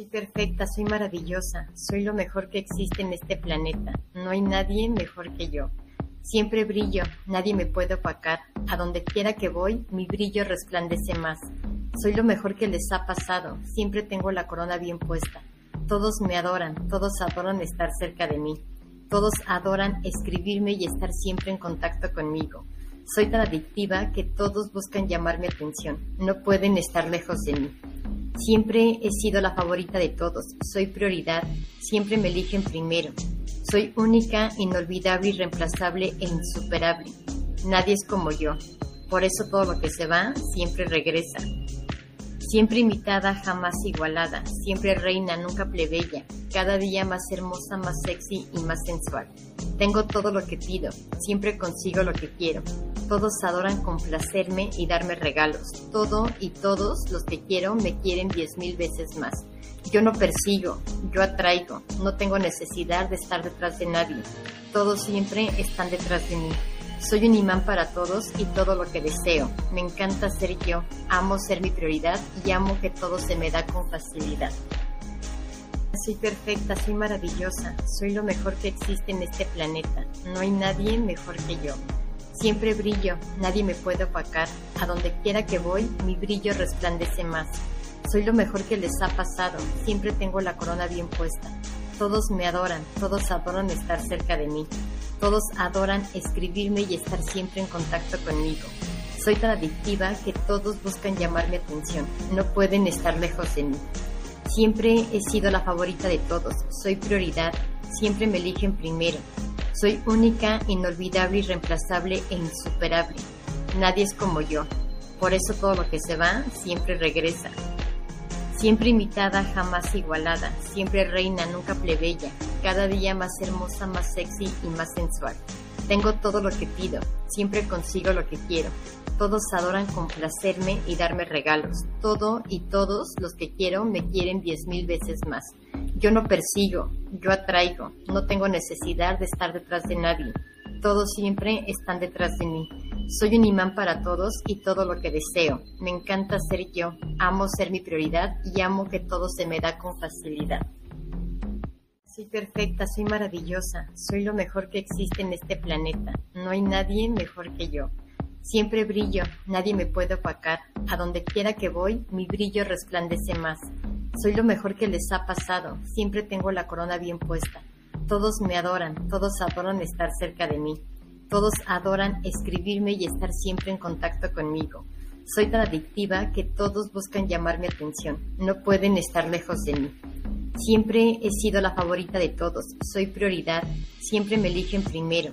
Soy perfecta, soy maravillosa, soy lo mejor que existe en este planeta. No hay nadie mejor que yo. Siempre brillo, nadie me puede opacar. A donde quiera que voy, mi brillo resplandece más. Soy lo mejor que les ha pasado, siempre tengo la corona bien puesta. Todos me adoran, todos adoran estar cerca de mí. Todos adoran escribirme y estar siempre en contacto conmigo. Soy tan adictiva que todos buscan llamar mi atención. No pueden estar lejos de mí. Siempre he sido la favorita de todos. Soy prioridad. Siempre me eligen primero. Soy única, inolvidable, irreemplazable e insuperable. Nadie es como yo. Por eso todo lo que se va siempre regresa. Siempre imitada, jamás igualada. Siempre reina, nunca plebeya. Cada día más hermosa, más sexy y más sensual. Tengo todo lo que pido. Siempre consigo lo que quiero. Todos adoran complacerme y darme regalos. Todo y todos los que quiero me quieren diez mil veces más. Yo no persigo, yo atraigo. No tengo necesidad de estar detrás de nadie. Todos siempre están detrás de mí. Soy un imán para todos y todo lo que deseo. Me encanta ser yo, amo ser mi prioridad y amo que todo se me da con facilidad. Soy perfecta, soy maravillosa, soy lo mejor que existe en este planeta. No hay nadie mejor que yo. Siempre brillo, nadie me puede opacar. A donde quiera que voy, mi brillo resplandece más. Soy lo mejor que les ha pasado, siempre tengo la corona bien puesta. Todos me adoran, todos adoran estar cerca de mí. Todos adoran escribirme y estar siempre en contacto conmigo. Soy tan adictiva que todos buscan llamar mi atención. No pueden estar lejos de mí. Siempre he sido la favorita de todos. Soy prioridad. Siempre me eligen primero. Soy única, inolvidable, irreemplazable e insuperable. Nadie es como yo. Por eso todo lo que se va siempre regresa. Siempre imitada, jamás igualada. Siempre reina, nunca plebeya. Cada día más hermosa, más sexy y más sensual. Tengo todo lo que pido. Siempre consigo lo que quiero. Todos adoran complacerme y darme regalos. Todo y todos los que quiero me quieren diez mil veces más. Yo no persigo, yo atraigo, no tengo necesidad de estar detrás de nadie. Todos siempre están detrás de mí. Soy un imán para todos y todo lo que deseo. Me encanta ser yo, amo ser mi prioridad y amo que todo se me da con facilidad. Soy perfecta, soy maravillosa, soy lo mejor que existe en este planeta. No hay nadie mejor que yo. Siempre brillo, nadie me puede opacar. A donde quiera que voy, mi brillo resplandece más. Soy lo mejor que les ha pasado, siempre tengo la corona bien puesta. Todos me adoran, todos adoran estar cerca de mí. Todos adoran escribirme y estar siempre en contacto conmigo. Soy tan adictiva que todos buscan llamar mi atención. No pueden estar lejos de mí. Siempre he sido la favorita de todos. Soy prioridad. Siempre me eligen primero.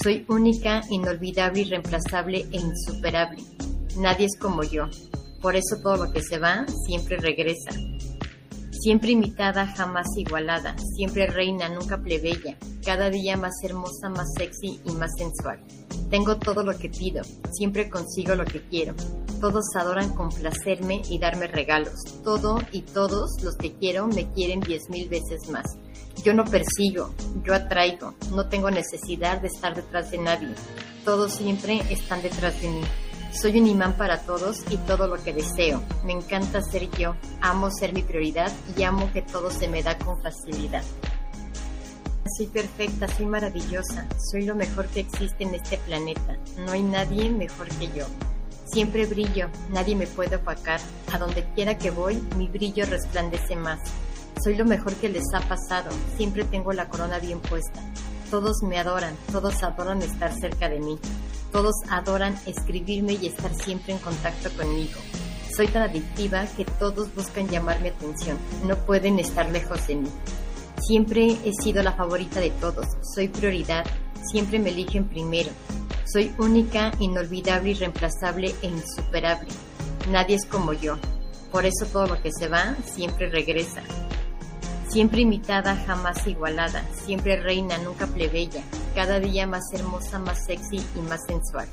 Soy única, inolvidable, irreemplazable e insuperable. Nadie es como yo. Por eso todo lo que se va siempre regresa. Siempre imitada, jamás igualada, siempre reina, nunca plebeya, cada día más hermosa, más sexy y más sensual. Tengo todo lo que pido, siempre consigo lo que quiero. Todos adoran complacerme y darme regalos. Todo y todos los que quiero me quieren diez mil veces más. Yo no persigo, yo atraigo, no tengo necesidad de estar detrás de nadie. Todos siempre están detrás de mí. Soy un imán para todos y todo lo que deseo. Me encanta ser yo, amo ser mi prioridad y amo que todo se me da con facilidad. Soy perfecta, soy maravillosa, soy lo mejor que existe en este planeta. No hay nadie mejor que yo. Siempre brillo, nadie me puede opacar. A donde quiera que voy, mi brillo resplandece más. Soy lo mejor que les ha pasado, siempre tengo la corona bien puesta. Todos me adoran, todos adoran estar cerca de mí. Todos adoran escribirme y estar siempre en contacto conmigo. Soy tan adictiva que todos buscan llamar mi atención. No pueden estar lejos de mí. Siempre he sido la favorita de todos. Soy prioridad. Siempre me eligen primero. Soy única, inolvidable, irreemplazable e insuperable. Nadie es como yo. Por eso todo lo que se va siempre regresa. Siempre imitada, jamás igualada, siempre reina, nunca plebeya, cada día más hermosa, más sexy y más sensual.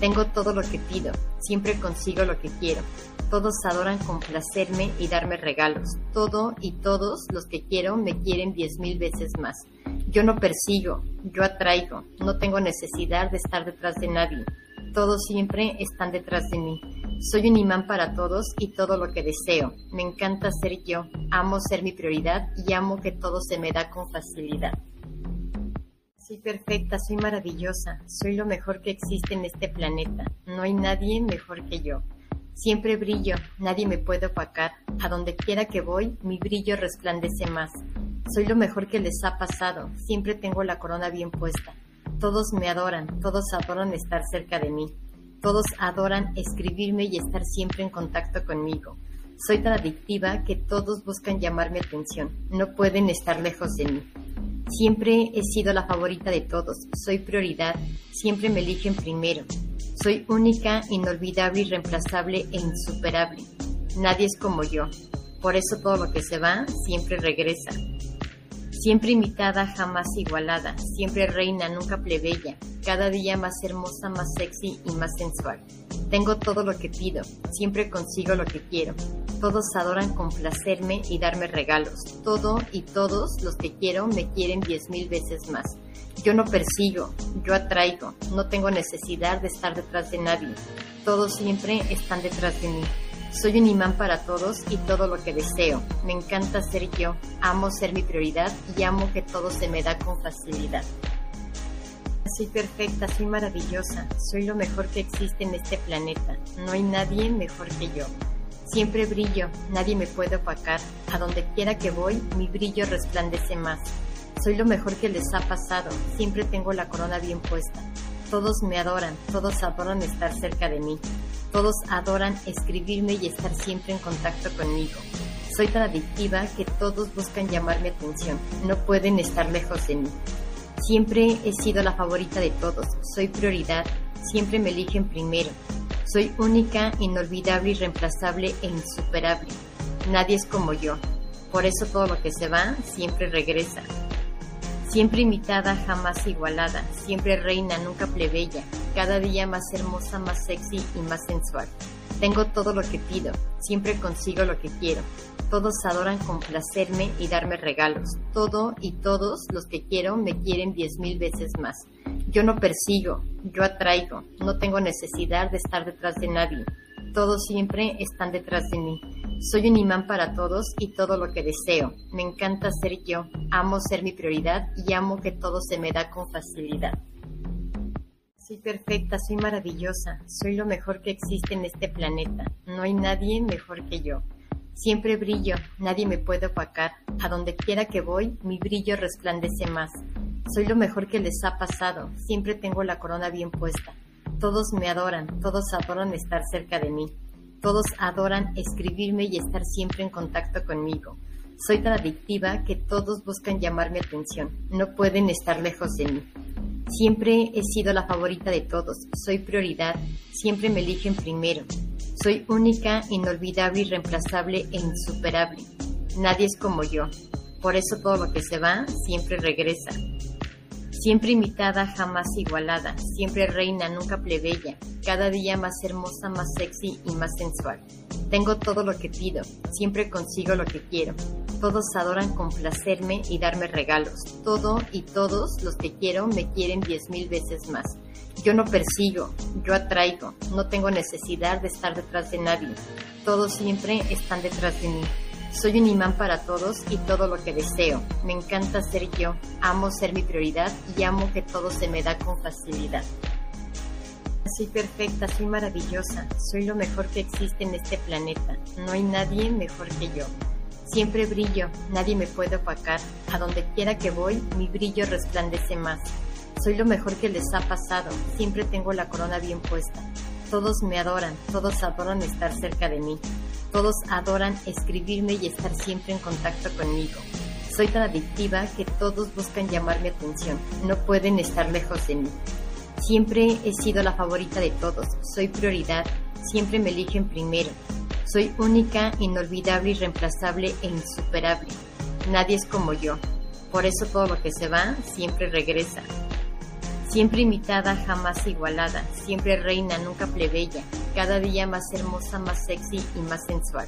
Tengo todo lo que pido, siempre consigo lo que quiero. Todos adoran complacerme y darme regalos. Todo y todos los que quiero me quieren diez mil veces más. Yo no persigo, yo atraigo, no tengo necesidad de estar detrás de nadie. Todos siempre están detrás de mí. Soy un imán para todos y todo lo que deseo. Me encanta ser yo, amo ser mi prioridad y amo que todo se me da con facilidad. Soy perfecta, soy maravillosa, soy lo mejor que existe en este planeta. No hay nadie mejor que yo. Siempre brillo, nadie me puede opacar. A donde quiera que voy, mi brillo resplandece más. Soy lo mejor que les ha pasado, siempre tengo la corona bien puesta. Todos me adoran, todos adoran estar cerca de mí. Todos adoran escribirme y estar siempre en contacto conmigo. Soy tan adictiva que todos buscan llamar mi atención. No pueden estar lejos de mí. Siempre he sido la favorita de todos. Soy prioridad. Siempre me eligen primero. Soy única, inolvidable, irreemplazable e insuperable. Nadie es como yo. Por eso todo lo que se va siempre regresa. Siempre imitada, jamás igualada, siempre reina, nunca plebeya, cada día más hermosa, más sexy y más sensual. Tengo todo lo que pido, siempre consigo lo que quiero. Todos adoran complacerme y darme regalos. Todo y todos los que quiero me quieren diez mil veces más. Yo no persigo, yo atraigo, no tengo necesidad de estar detrás de nadie. Todos siempre están detrás de mí. Soy un imán para todos y todo lo que deseo. Me encanta ser yo, amo ser mi prioridad y amo que todo se me da con facilidad. Soy perfecta, soy maravillosa, soy lo mejor que existe en este planeta. No hay nadie mejor que yo. Siempre brillo, nadie me puede opacar. A donde quiera que voy, mi brillo resplandece más. Soy lo mejor que les ha pasado, siempre tengo la corona bien puesta. Todos me adoran, todos adoran estar cerca de mí. Todos adoran escribirme y estar siempre en contacto conmigo. Soy tan adictiva que todos buscan llamar mi atención. No pueden estar lejos de mí. Siempre he sido la favorita de todos. Soy prioridad. Siempre me eligen primero. Soy única, inolvidable, irreemplazable e insuperable. Nadie es como yo. Por eso todo lo que se va siempre regresa. Siempre imitada, jamás igualada, siempre reina, nunca plebeya, cada día más hermosa, más sexy y más sensual. Tengo todo lo que pido, siempre consigo lo que quiero. Todos adoran complacerme y darme regalos. Todo y todos los que quiero me quieren diez mil veces más. Yo no persigo, yo atraigo, no tengo necesidad de estar detrás de nadie. Todos siempre están detrás de mí. Soy un imán para todos y todo lo que deseo. Me encanta ser yo, amo ser mi prioridad y amo que todo se me da con facilidad. Soy perfecta, soy maravillosa, soy lo mejor que existe en este planeta. No hay nadie mejor que yo. Siempre brillo, nadie me puede opacar. A donde quiera que voy, mi brillo resplandece más. Soy lo mejor que les ha pasado, siempre tengo la corona bien puesta. Todos me adoran, todos adoran estar cerca de mí. Todos adoran escribirme y estar siempre en contacto conmigo. Soy tan adictiva que todos buscan llamar mi atención. No pueden estar lejos de mí. Siempre he sido la favorita de todos. Soy prioridad. Siempre me eligen primero. Soy única, inolvidable, irreemplazable e insuperable. Nadie es como yo. Por eso todo lo que se va siempre regresa. Siempre imitada, jamás igualada, siempre reina, nunca plebeya, cada día más hermosa, más sexy y más sensual. Tengo todo lo que pido, siempre consigo lo que quiero. Todos adoran complacerme y darme regalos. Todo y todos los que quiero me quieren diez mil veces más. Yo no persigo, yo atraigo, no tengo necesidad de estar detrás de nadie. Todos siempre están detrás de mí. Soy un imán para todos y todo lo que deseo. Me encanta ser yo, amo ser mi prioridad y amo que todo se me da con facilidad. Soy perfecta, soy maravillosa, soy lo mejor que existe en este planeta. No hay nadie mejor que yo. Siempre brillo, nadie me puede opacar. A donde quiera que voy, mi brillo resplandece más. Soy lo mejor que les ha pasado, siempre tengo la corona bien puesta. Todos me adoran, todos adoran estar cerca de mí. Todos adoran escribirme y estar siempre en contacto conmigo. Soy tan adictiva que todos buscan llamar mi atención. No pueden estar lejos de mí. Siempre he sido la favorita de todos. Soy prioridad. Siempre me eligen primero. Soy única, inolvidable, irreemplazable e insuperable. Nadie es como yo. Por eso todo lo que se va siempre regresa. Siempre imitada, jamás igualada, siempre reina, nunca plebeya, cada día más hermosa, más sexy y más sensual.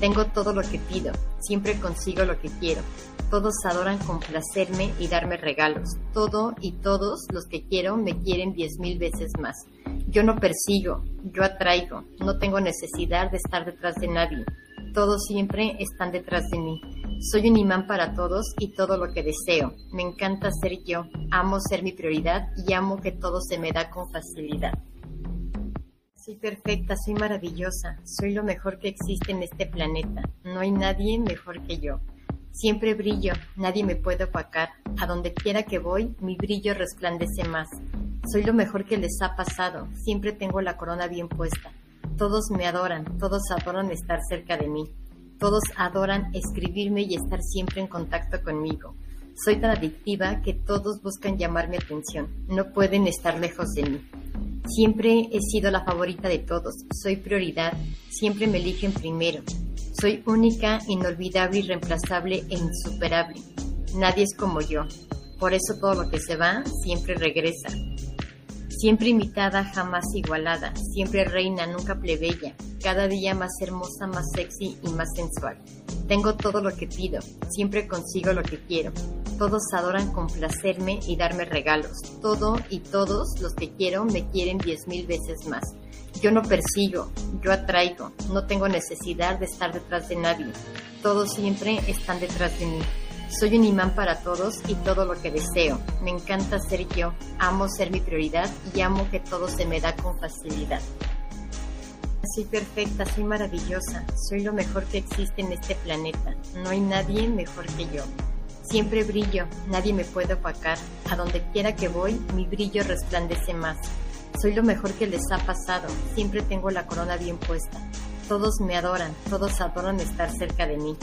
Tengo todo lo que pido, siempre consigo lo que quiero. Todos adoran complacerme y darme regalos. Todo y todos los que quiero me quieren diez mil veces más. Yo no persigo, yo atraigo, no tengo necesidad de estar detrás de nadie. Todos siempre están detrás de mí. Soy un imán para todos y todo lo que deseo. Me encanta ser yo, amo ser mi prioridad y amo que todo se me da con facilidad. Soy perfecta, soy maravillosa, soy lo mejor que existe en este planeta. No hay nadie mejor que yo. Siempre brillo, nadie me puede opacar. A donde quiera que voy, mi brillo resplandece más. Soy lo mejor que les ha pasado, siempre tengo la corona bien puesta. Todos me adoran, todos adoran estar cerca de mí. Todos adoran escribirme y estar siempre en contacto conmigo. Soy tan adictiva que todos buscan llamar mi atención. No pueden estar lejos de mí. Siempre he sido la favorita de todos. Soy prioridad. Siempre me eligen primero. Soy única, inolvidable, irreemplazable e insuperable. Nadie es como yo. Por eso todo lo que se va siempre regresa. Siempre imitada, jamás igualada, siempre reina, nunca plebeya, cada día más hermosa, más sexy y más sensual. Tengo todo lo que pido, siempre consigo lo que quiero. Todos adoran complacerme y darme regalos. Todo y todos los que quiero me quieren diez mil veces más. Yo no persigo, yo atraigo, no tengo necesidad de estar detrás de nadie. Todos siempre están detrás de mí. Soy un imán para todos y todo lo que deseo. Me encanta ser yo, amo ser mi prioridad y amo que todo se me da con facilidad. Soy perfecta, soy maravillosa, soy lo mejor que existe en este planeta. No hay nadie mejor que yo. Siempre brillo, nadie me puede opacar. A donde quiera que voy, mi brillo resplandece más. Soy lo mejor que les ha pasado, siempre tengo la corona bien puesta. Todos me adoran, todos adoran estar cerca de mí.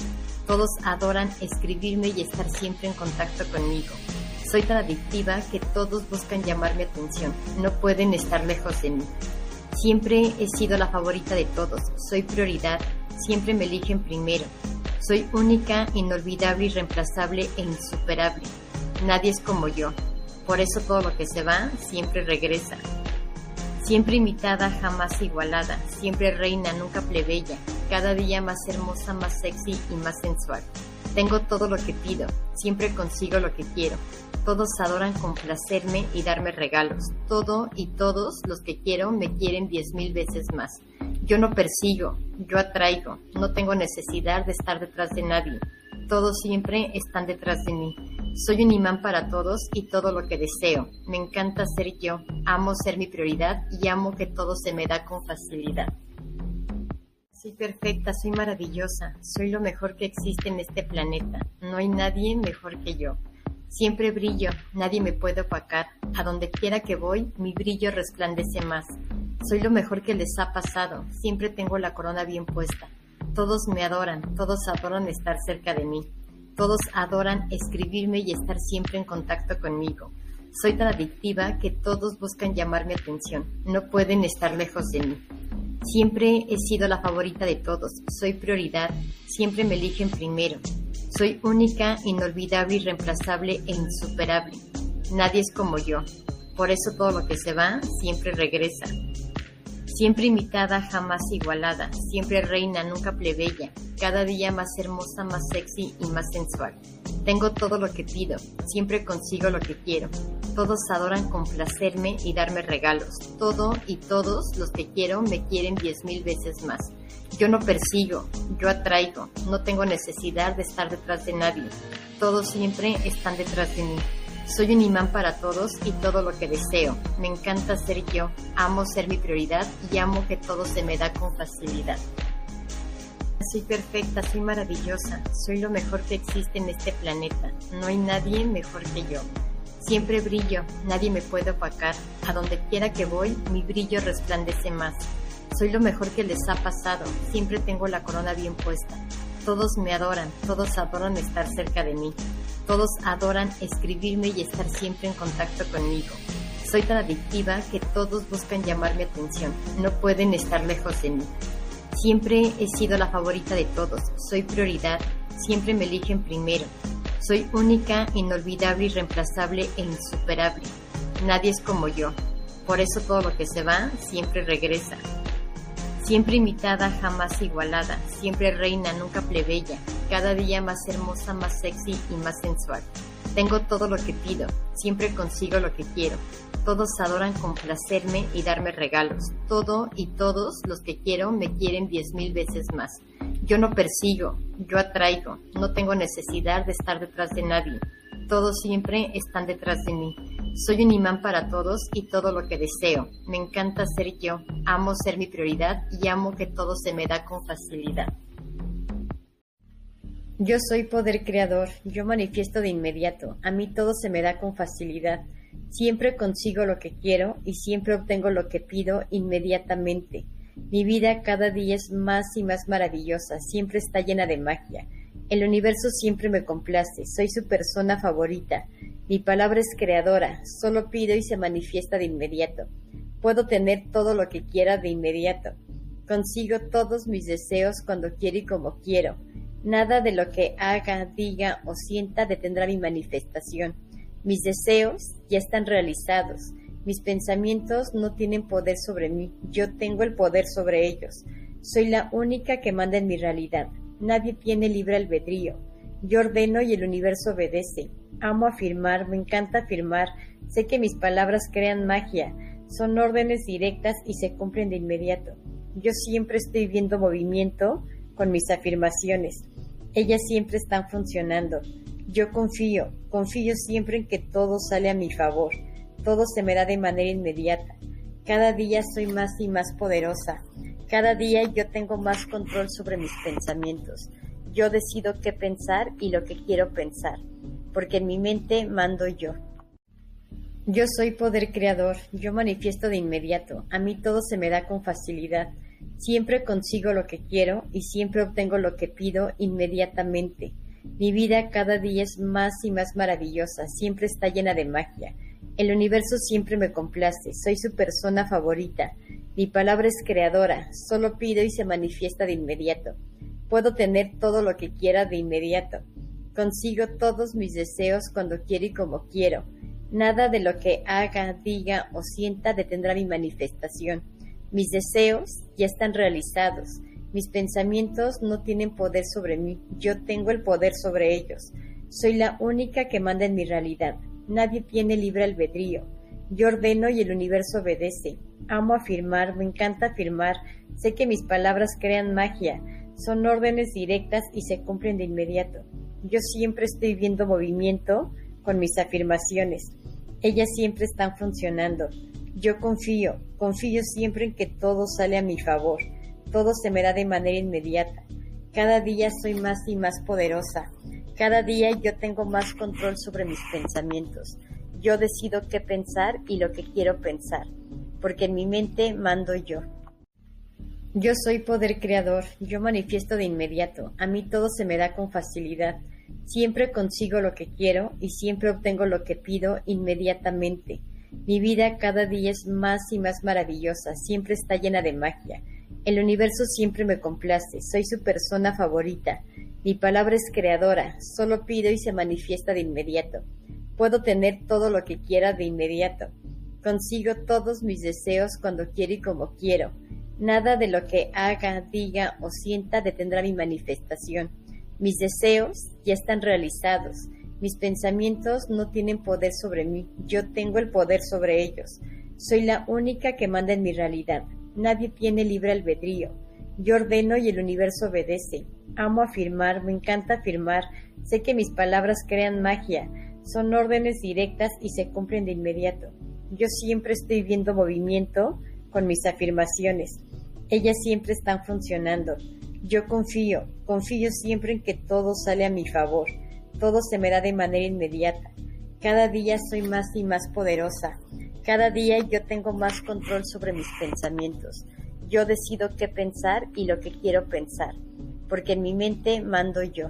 Todos adoran escribirme y estar siempre en contacto conmigo. Soy tan adictiva que todos buscan llamar mi atención. No pueden estar lejos de mí. Siempre he sido la favorita de todos. Soy prioridad. Siempre me eligen primero. Soy única, inolvidable, irreemplazable e insuperable. Nadie es como yo. Por eso todo lo que se va siempre regresa. Siempre imitada, jamás igualada, siempre reina, nunca plebeya, cada día más hermosa, más sexy y más sensual. Tengo todo lo que pido, siempre consigo lo que quiero. Todos adoran complacerme y darme regalos. Todo y todos los que quiero me quieren diez mil veces más. Yo no persigo, yo atraigo, no tengo necesidad de estar detrás de nadie. Todos siempre están detrás de mí. Soy un imán para todos y todo lo que deseo. Me encanta ser yo, amo ser mi prioridad y amo que todo se me da con facilidad. Soy perfecta, soy maravillosa, soy lo mejor que existe en este planeta. No hay nadie mejor que yo. Siempre brillo, nadie me puede opacar. A donde quiera que voy, mi brillo resplandece más. Soy lo mejor que les ha pasado, siempre tengo la corona bien puesta. Todos me adoran, todos adoran estar cerca de mí. Todos adoran escribirme y estar siempre en contacto conmigo. Soy tan adictiva que todos buscan llamar mi atención. No pueden estar lejos de mí. Siempre he sido la favorita de todos. Soy prioridad. Siempre me eligen primero. Soy única, inolvidable, irreemplazable e insuperable. Nadie es como yo. Por eso todo lo que se va siempre regresa. Siempre imitada, jamás igualada, siempre reina, nunca plebeya, cada día más hermosa, más sexy y más sensual. Tengo todo lo que pido, siempre consigo lo que quiero. Todos adoran complacerme y darme regalos. Todo y todos los que quiero me quieren diez mil veces más. Yo no persigo, yo atraigo, no tengo necesidad de estar detrás de nadie. Todos siempre están detrás de mí. Soy un imán para todos y todo lo que deseo. Me encanta ser yo, amo ser mi prioridad y amo que todo se me da con facilidad. Soy perfecta, soy maravillosa, soy lo mejor que existe en este planeta. No hay nadie mejor que yo. Siempre brillo, nadie me puede opacar. A donde quiera que voy, mi brillo resplandece más. Soy lo mejor que les ha pasado, siempre tengo la corona bien puesta. Todos me adoran, todos adoran estar cerca de mí. Todos adoran escribirme y estar siempre en contacto conmigo. Soy tan adictiva que todos buscan llamar mi atención. No pueden estar lejos de mí. Siempre he sido la favorita de todos. Soy prioridad. Siempre me eligen primero. Soy única, inolvidable, irreemplazable e insuperable. Nadie es como yo. Por eso todo lo que se va siempre regresa. Siempre imitada, jamás igualada, siempre reina, nunca plebeya, cada día más hermosa, más sexy y más sensual. Tengo todo lo que pido, siempre consigo lo que quiero. Todos adoran complacerme y darme regalos. Todo y todos los que quiero me quieren diez mil veces más. Yo no persigo, yo atraigo. No tengo necesidad de estar detrás de nadie. Todos siempre están detrás de mí. Soy un imán para todos y todo lo que deseo. Me encanta ser yo. Amo ser mi prioridad y amo que todo se me da con facilidad. Yo soy poder creador, yo manifiesto de inmediato, a mí todo se me da con facilidad, siempre consigo lo que quiero y siempre obtengo lo que pido inmediatamente. Mi vida cada día es más y más maravillosa, siempre está llena de magia. El universo siempre me complace, soy su persona favorita. Mi palabra es creadora, solo pido y se manifiesta de inmediato. Puedo tener todo lo que quiera de inmediato. Consigo todos mis deseos cuando quiero y como quiero. Nada de lo que haga, diga o sienta detendrá mi manifestación. Mis deseos ya están realizados. Mis pensamientos no tienen poder sobre mí. Yo tengo el poder sobre ellos. Soy la única que manda en mi realidad. Nadie tiene libre albedrío. Yo ordeno y el universo obedece. Amo afirmar, me encanta afirmar. Sé que mis palabras crean magia. Son órdenes directas y se cumplen de inmediato. Yo siempre estoy viendo movimiento con mis afirmaciones. Ellas siempre están funcionando. Yo confío, confío siempre en que todo sale a mi favor. Todo se me da de manera inmediata. Cada día soy más y más poderosa. Cada día yo tengo más control sobre mis pensamientos. Yo decido qué pensar y lo que quiero pensar, porque en mi mente mando yo. Yo soy poder creador, yo manifiesto de inmediato, a mí todo se me da con facilidad. Siempre consigo lo que quiero y siempre obtengo lo que pido inmediatamente. Mi vida cada día es más y más maravillosa, siempre está llena de magia. El universo siempre me complace, soy su persona favorita. Mi palabra es creadora, solo pido y se manifiesta de inmediato. Puedo tener todo lo que quiera de inmediato. Consigo todos mis deseos cuando quiero y como quiero. Nada de lo que haga, diga o sienta detendrá mi manifestación. Mis deseos ya están realizados. Mis pensamientos no tienen poder sobre mí. Yo tengo el poder sobre ellos. Soy la única que manda en mi realidad. Nadie tiene libre albedrío. Yo ordeno y el universo obedece. Amo afirmar, me encanta afirmar. Sé que mis palabras crean magia. Son órdenes directas y se cumplen de inmediato. Yo siempre estoy viendo movimiento con mis afirmaciones. Ellas siempre están funcionando. Yo confío, confío siempre en que todo sale a mi favor, todo se me da de manera inmediata. Cada día soy más y más poderosa, cada día yo tengo más control sobre mis pensamientos. Yo decido qué pensar y lo que quiero pensar, porque en mi mente mando yo. Yo soy poder creador, yo manifiesto de inmediato, a mí todo se me da con facilidad. Siempre consigo lo que quiero y siempre obtengo lo que pido inmediatamente. Mi vida cada día es más y más maravillosa, siempre está llena de magia. El universo siempre me complace, soy su persona favorita. Mi palabra es creadora, solo pido y se manifiesta de inmediato. Puedo tener todo lo que quiera de inmediato. Consigo todos mis deseos cuando quiero y como quiero. Nada de lo que haga, diga o sienta detendrá mi manifestación. Mis deseos ya están realizados. Mis pensamientos no tienen poder sobre mí, yo tengo el poder sobre ellos. Soy la única que manda en mi realidad. Nadie tiene libre albedrío. Yo ordeno y el universo obedece. Amo afirmar, me encanta afirmar. Sé que mis palabras crean magia. Son órdenes directas y se cumplen de inmediato. Yo siempre estoy viendo movimiento con mis afirmaciones. Ellas siempre están funcionando. Yo confío, confío siempre en que todo sale a mi favor todo se me da de manera inmediata. Cada día soy más y más poderosa. Cada día yo tengo más control sobre mis pensamientos. Yo decido qué pensar y lo que quiero pensar, porque en mi mente mando yo.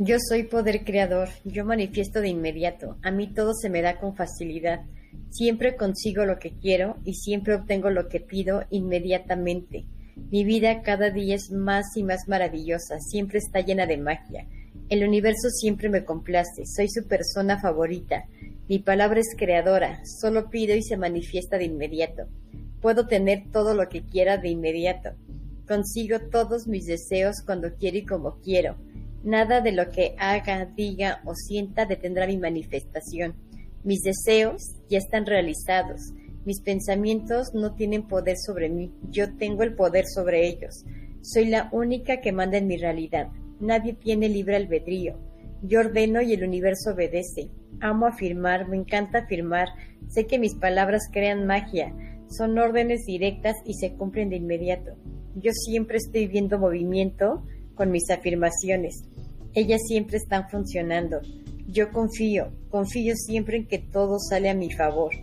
Yo soy poder creador, yo manifiesto de inmediato, a mí todo se me da con facilidad. Siempre consigo lo que quiero y siempre obtengo lo que pido inmediatamente. Mi vida cada día es más y más maravillosa, siempre está llena de magia. El universo siempre me complace, soy su persona favorita. Mi palabra es creadora, solo pido y se manifiesta de inmediato. Puedo tener todo lo que quiera de inmediato. Consigo todos mis deseos cuando quiero y como quiero. Nada de lo que haga, diga o sienta detendrá mi manifestación. Mis deseos ya están realizados. Mis pensamientos no tienen poder sobre mí. Yo tengo el poder sobre ellos. Soy la única que manda en mi realidad. Nadie tiene libre albedrío. Yo ordeno y el universo obedece. Amo afirmar, me encanta afirmar. Sé que mis palabras crean magia. Son órdenes directas y se cumplen de inmediato. Yo siempre estoy viendo movimiento con mis afirmaciones. Ellas siempre están funcionando. Yo confío, confío siempre en que todo sale a mi favor.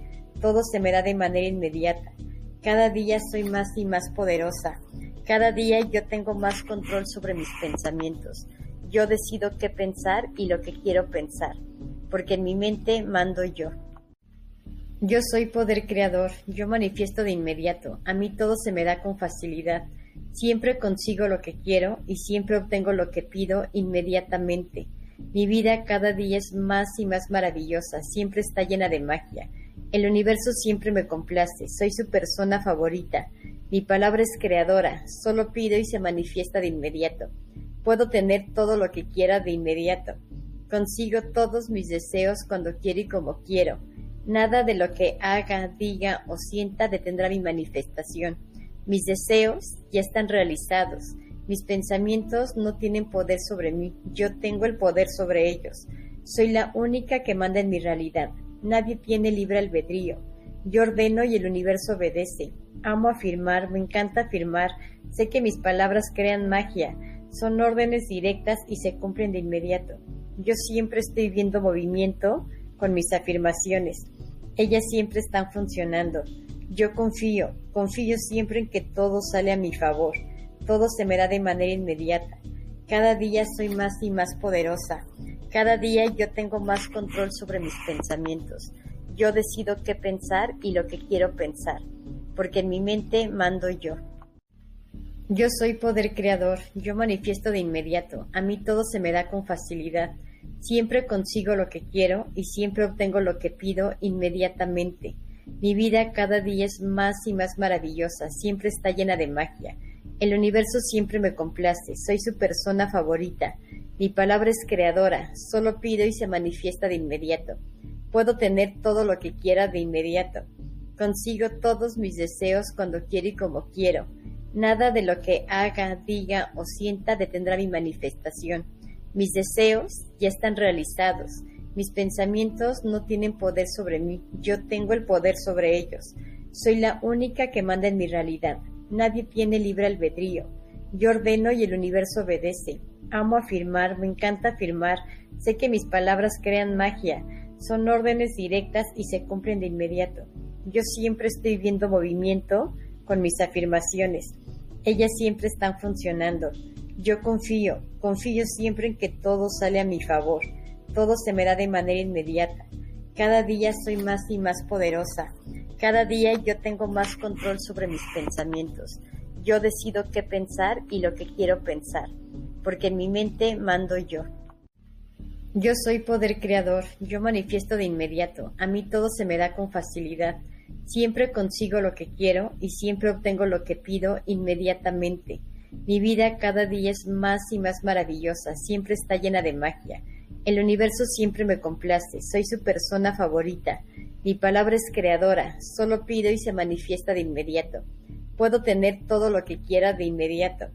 Todo se me da de manera inmediata. Cada día soy más y más poderosa. Cada día yo tengo más control sobre mis pensamientos. Yo decido qué pensar y lo que quiero pensar, porque en mi mente mando yo. Yo soy poder creador, yo manifiesto de inmediato, a mí todo se me da con facilidad, siempre consigo lo que quiero y siempre obtengo lo que pido inmediatamente. Mi vida cada día es más y más maravillosa, siempre está llena de magia. El universo siempre me complace, soy su persona favorita. Mi palabra es creadora, solo pido y se manifiesta de inmediato. Puedo tener todo lo que quiera de inmediato. Consigo todos mis deseos cuando quiero y como quiero. Nada de lo que haga, diga o sienta detendrá mi manifestación. Mis deseos ya están realizados. Mis pensamientos no tienen poder sobre mí. Yo tengo el poder sobre ellos. Soy la única que manda en mi realidad. Nadie tiene libre albedrío. Yo ordeno y el universo obedece. Amo afirmar, me encanta afirmar. Sé que mis palabras crean magia. Son órdenes directas y se cumplen de inmediato. Yo siempre estoy viendo movimiento con mis afirmaciones. Ellas siempre están funcionando. Yo confío, confío siempre en que todo sale a mi favor. Todo se me da de manera inmediata. Cada día soy más y más poderosa. Cada día yo tengo más control sobre mis pensamientos. Yo decido qué pensar y lo que quiero pensar, porque en mi mente mando yo. Yo soy poder creador, yo manifiesto de inmediato, a mí todo se me da con facilidad, siempre consigo lo que quiero y siempre obtengo lo que pido inmediatamente. Mi vida cada día es más y más maravillosa, siempre está llena de magia. El universo siempre me complace, soy su persona favorita. Mi palabra es creadora, solo pido y se manifiesta de inmediato. Puedo tener todo lo que quiera de inmediato. Consigo todos mis deseos cuando quiero y como quiero. Nada de lo que haga, diga o sienta detendrá mi manifestación. Mis deseos ya están realizados. Mis pensamientos no tienen poder sobre mí. Yo tengo el poder sobre ellos. Soy la única que manda en mi realidad. Nadie tiene libre albedrío. Yo ordeno y el universo obedece. Amo afirmar, me encanta afirmar. Sé que mis palabras crean magia. Son órdenes directas y se cumplen de inmediato. Yo siempre estoy viendo movimiento con mis afirmaciones. Ellas siempre están funcionando. Yo confío, confío siempre en que todo sale a mi favor. Todo se me da de manera inmediata. Cada día soy más y más poderosa. Cada día yo tengo más control sobre mis pensamientos. Yo decido qué pensar y lo que quiero pensar, porque en mi mente mando yo. Yo soy poder creador, yo manifiesto de inmediato, a mí todo se me da con facilidad. Siempre consigo lo que quiero y siempre obtengo lo que pido inmediatamente. Mi vida cada día es más y más maravillosa, siempre está llena de magia. El universo siempre me complace, soy su persona favorita. Mi palabra es creadora, solo pido y se manifiesta de inmediato. Puedo tener todo lo que quiera de inmediato.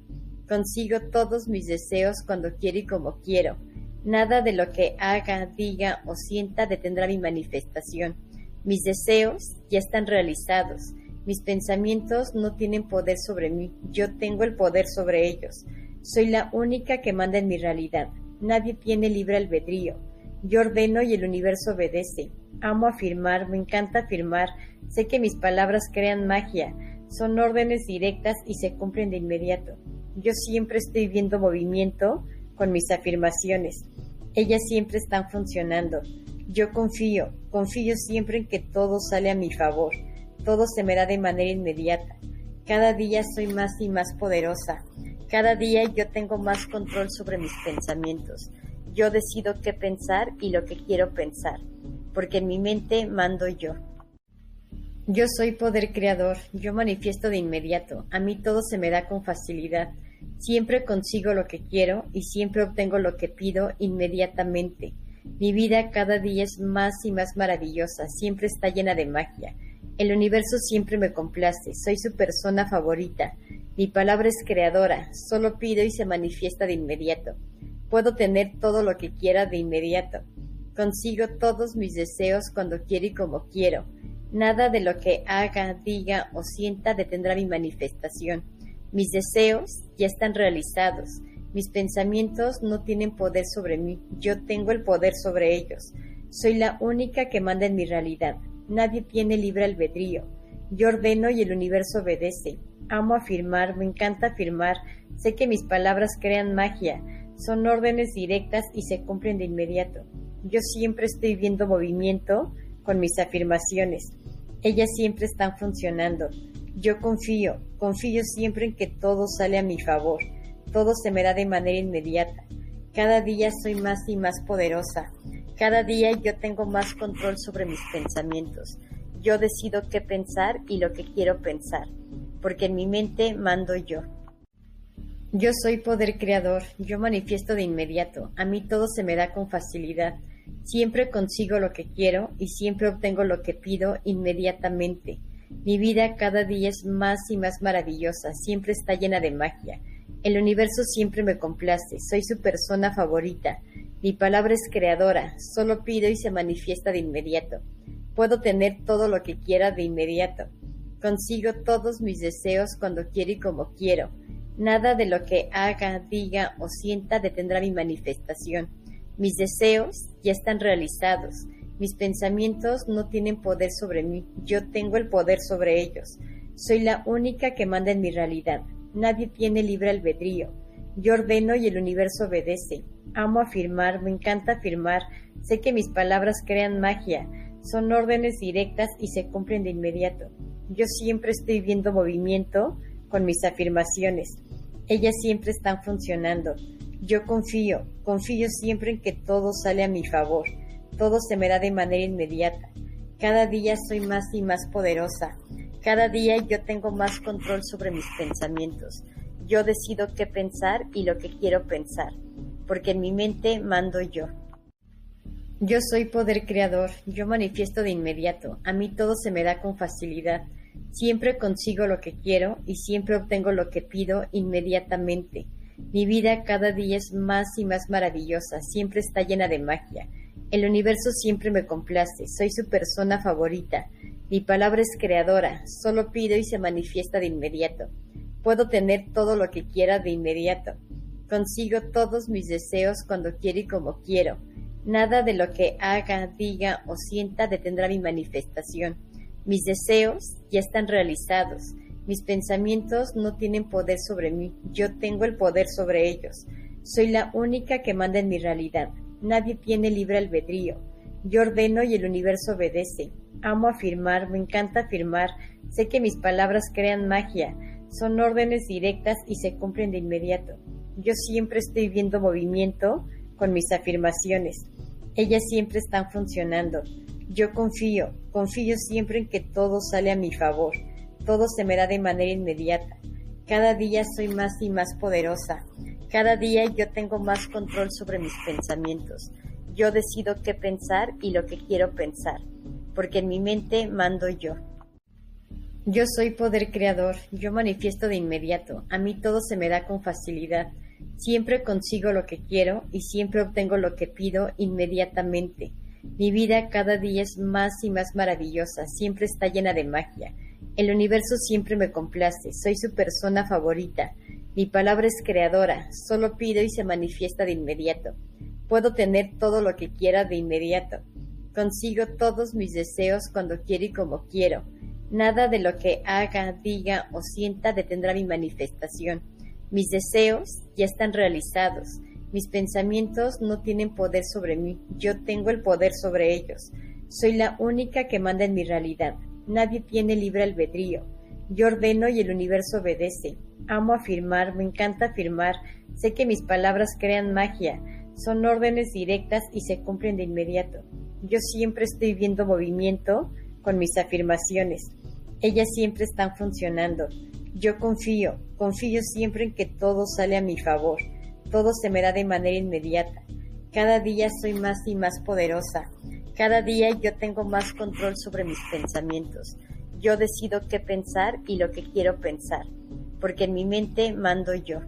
Consigo todos mis deseos cuando quiero y como quiero. Nada de lo que haga, diga o sienta detendrá mi manifestación. Mis deseos ya están realizados. Mis pensamientos no tienen poder sobre mí. Yo tengo el poder sobre ellos. Soy la única que manda en mi realidad. Nadie tiene libre albedrío. Yo ordeno y el universo obedece. Amo afirmar, me encanta afirmar. Sé que mis palabras crean magia. Son órdenes directas y se cumplen de inmediato. Yo siempre estoy viendo movimiento con mis afirmaciones. Ellas siempre están funcionando. Yo confío, confío siempre en que todo sale a mi favor. Todo se me da de manera inmediata. Cada día soy más y más poderosa. Cada día yo tengo más control sobre mis pensamientos. Yo decido qué pensar y lo que quiero pensar, porque en mi mente mando yo. Yo soy poder creador, yo manifiesto de inmediato, a mí todo se me da con facilidad. Siempre consigo lo que quiero y siempre obtengo lo que pido inmediatamente. Mi vida cada día es más y más maravillosa, siempre está llena de magia. El universo siempre me complace, soy su persona favorita. Mi palabra es creadora, solo pido y se manifiesta de inmediato. Puedo tener todo lo que quiera de inmediato. Consigo todos mis deseos cuando quiero y como quiero. Nada de lo que haga, diga o sienta detendrá mi manifestación. Mis deseos ya están realizados. Mis pensamientos no tienen poder sobre mí. Yo tengo el poder sobre ellos. Soy la única que manda en mi realidad. Nadie tiene libre albedrío. Yo ordeno y el universo obedece. Amo afirmar, me encanta afirmar. Sé que mis palabras crean magia. Son órdenes directas y se cumplen de inmediato. Yo siempre estoy viendo movimiento con mis afirmaciones. Ellas siempre están funcionando. Yo confío, confío siempre en que todo sale a mi favor, todo se me da de manera inmediata. Cada día soy más y más poderosa. Cada día yo tengo más control sobre mis pensamientos. Yo decido qué pensar y lo que quiero pensar, porque en mi mente mando yo. Yo soy poder creador, yo manifiesto de inmediato, a mí todo se me da con facilidad. Siempre consigo lo que quiero y siempre obtengo lo que pido inmediatamente. Mi vida cada día es más y más maravillosa, siempre está llena de magia. El universo siempre me complace, soy su persona favorita. Mi palabra es creadora, solo pido y se manifiesta de inmediato. Puedo tener todo lo que quiera de inmediato. Consigo todos mis deseos cuando quiero y como quiero. Nada de lo que haga, diga o sienta detendrá mi manifestación. Mis deseos ya están realizados. Mis pensamientos no tienen poder sobre mí, yo tengo el poder sobre ellos. Soy la única que manda en mi realidad. Nadie tiene libre albedrío. Yo ordeno y el universo obedece. Amo afirmar, me encanta afirmar. Sé que mis palabras crean magia. Son órdenes directas y se cumplen de inmediato. Yo siempre estoy viendo movimiento con mis afirmaciones. Ellas siempre están funcionando. Yo confío, confío siempre en que todo sale a mi favor todo se me da de manera inmediata. Cada día soy más y más poderosa. Cada día yo tengo más control sobre mis pensamientos. Yo decido qué pensar y lo que quiero pensar, porque en mi mente mando yo. Yo soy poder creador, yo manifiesto de inmediato, a mí todo se me da con facilidad. Siempre consigo lo que quiero y siempre obtengo lo que pido inmediatamente. Mi vida cada día es más y más maravillosa, siempre está llena de magia. El universo siempre me complace, soy su persona favorita. Mi palabra es creadora, solo pido y se manifiesta de inmediato. Puedo tener todo lo que quiera de inmediato. Consigo todos mis deseos cuando quiero y como quiero. Nada de lo que haga, diga o sienta detendrá mi manifestación. Mis deseos ya están realizados. Mis pensamientos no tienen poder sobre mí, yo tengo el poder sobre ellos. Soy la única que manda en mi realidad. Nadie tiene libre albedrío. Yo ordeno y el universo obedece. Amo afirmar, me encanta afirmar. Sé que mis palabras crean magia. Son órdenes directas y se cumplen de inmediato. Yo siempre estoy viendo movimiento con mis afirmaciones. Ellas siempre están funcionando. Yo confío, confío siempre en que todo sale a mi favor. Todo se me da de manera inmediata. Cada día soy más y más poderosa. Cada día yo tengo más control sobre mis pensamientos. Yo decido qué pensar y lo que quiero pensar, porque en mi mente mando yo. Yo soy poder creador, yo manifiesto de inmediato, a mí todo se me da con facilidad. Siempre consigo lo que quiero y siempre obtengo lo que pido inmediatamente. Mi vida cada día es más y más maravillosa, siempre está llena de magia. El universo siempre me complace, soy su persona favorita. Mi palabra es creadora, solo pido y se manifiesta de inmediato. Puedo tener todo lo que quiera de inmediato. Consigo todos mis deseos cuando quiero y como quiero. Nada de lo que haga, diga o sienta detendrá mi manifestación. Mis deseos ya están realizados. Mis pensamientos no tienen poder sobre mí. Yo tengo el poder sobre ellos. Soy la única que manda en mi realidad. Nadie tiene libre albedrío. Yo ordeno y el universo obedece. Amo afirmar, me encanta afirmar. Sé que mis palabras crean magia. Son órdenes directas y se cumplen de inmediato. Yo siempre estoy viendo movimiento con mis afirmaciones. Ellas siempre están funcionando. Yo confío, confío siempre en que todo sale a mi favor, todo se me da de manera inmediata. Cada día soy más y más poderosa, cada día yo tengo más control sobre mis pensamientos. Yo decido qué pensar y lo que quiero pensar, porque en mi mente mando yo.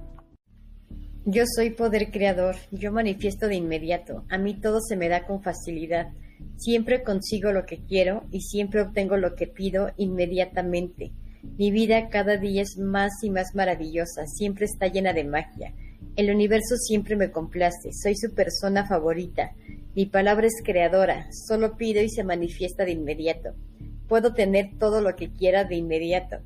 Yo soy poder creador, yo manifiesto de inmediato, a mí todo se me da con facilidad, siempre consigo lo que quiero y siempre obtengo lo que pido inmediatamente. Mi vida cada día es más y más maravillosa, siempre está llena de magia. El universo siempre me complace, soy su persona favorita. Mi palabra es creadora, solo pido y se manifiesta de inmediato. Puedo tener todo lo que quiera de inmediato.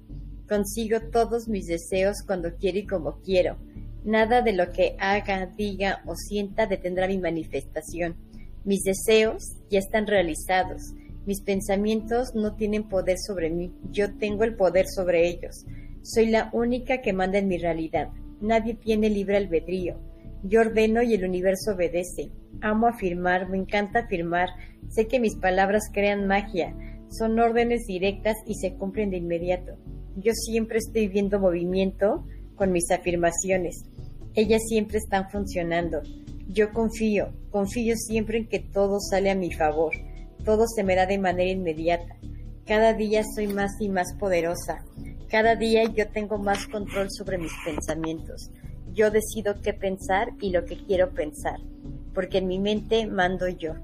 Consigo todos mis deseos cuando quiero y como quiero. Nada de lo que haga, diga o sienta detendrá mi manifestación. Mis deseos ya están realizados. Mis pensamientos no tienen poder sobre mí. Yo tengo el poder sobre ellos. Soy la única que manda en mi realidad. Nadie tiene libre albedrío. Yo ordeno y el universo obedece. Amo afirmar, me encanta afirmar. Sé que mis palabras crean magia. Son órdenes directas y se cumplen de inmediato. Yo siempre estoy viendo movimiento con mis afirmaciones. Ellas siempre están funcionando. Yo confío, confío siempre en que todo sale a mi favor. Todo se me da de manera inmediata. Cada día soy más y más poderosa. Cada día yo tengo más control sobre mis pensamientos. Yo decido qué pensar y lo que quiero pensar, porque en mi mente mando yo.